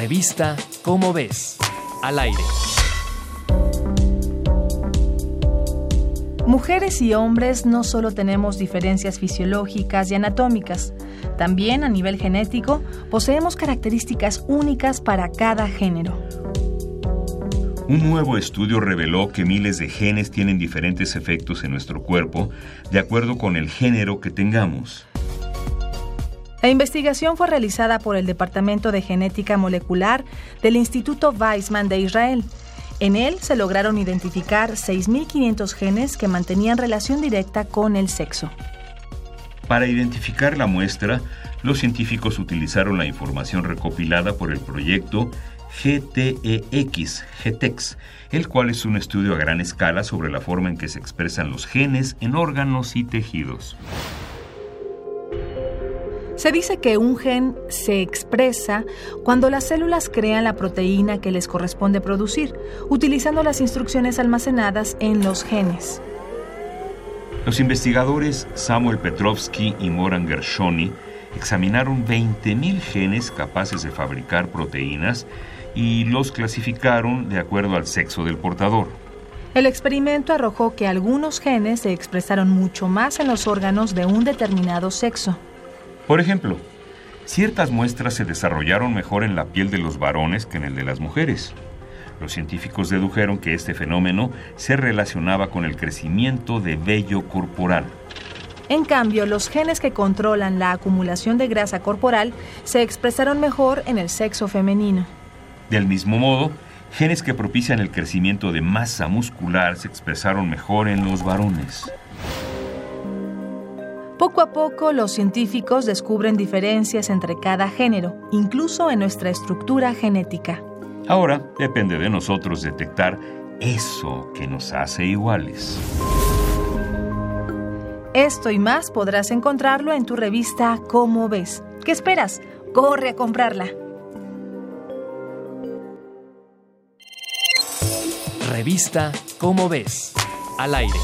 Revista Cómo ves, al aire. Mujeres y hombres no solo tenemos diferencias fisiológicas y anatómicas, también a nivel genético poseemos características únicas para cada género. Un nuevo estudio reveló que miles de genes tienen diferentes efectos en nuestro cuerpo de acuerdo con el género que tengamos. La investigación fue realizada por el Departamento de Genética Molecular del Instituto Weizmann de Israel en él se lograron identificar 6.500 genes que mantenían relación directa con el sexo. Para identificar la muestra, los científicos utilizaron la información recopilada por el proyecto GTEX, GTEX, el cual es un estudio a gran escala sobre la forma en que se expresan los genes en órganos y tejidos. Se dice que un gen se expresa cuando las células crean la proteína que les corresponde producir, utilizando las instrucciones almacenadas en los genes. Los investigadores Samuel Petrovsky y Moran Gershoni examinaron 20.000 genes capaces de fabricar proteínas y los clasificaron de acuerdo al sexo del portador. El experimento arrojó que algunos genes se expresaron mucho más en los órganos de un determinado sexo. Por ejemplo, ciertas muestras se desarrollaron mejor en la piel de los varones que en el de las mujeres. Los científicos dedujeron que este fenómeno se relacionaba con el crecimiento de vello corporal. En cambio, los genes que controlan la acumulación de grasa corporal se expresaron mejor en el sexo femenino. Del mismo modo, genes que propician el crecimiento de masa muscular se expresaron mejor en los varones. Poco a poco los científicos descubren diferencias entre cada género, incluso en nuestra estructura genética. Ahora depende de nosotros detectar eso que nos hace iguales. Esto y más podrás encontrarlo en tu revista Cómo ves. ¿Qué esperas? Corre a comprarla. Revista Cómo ves, al aire.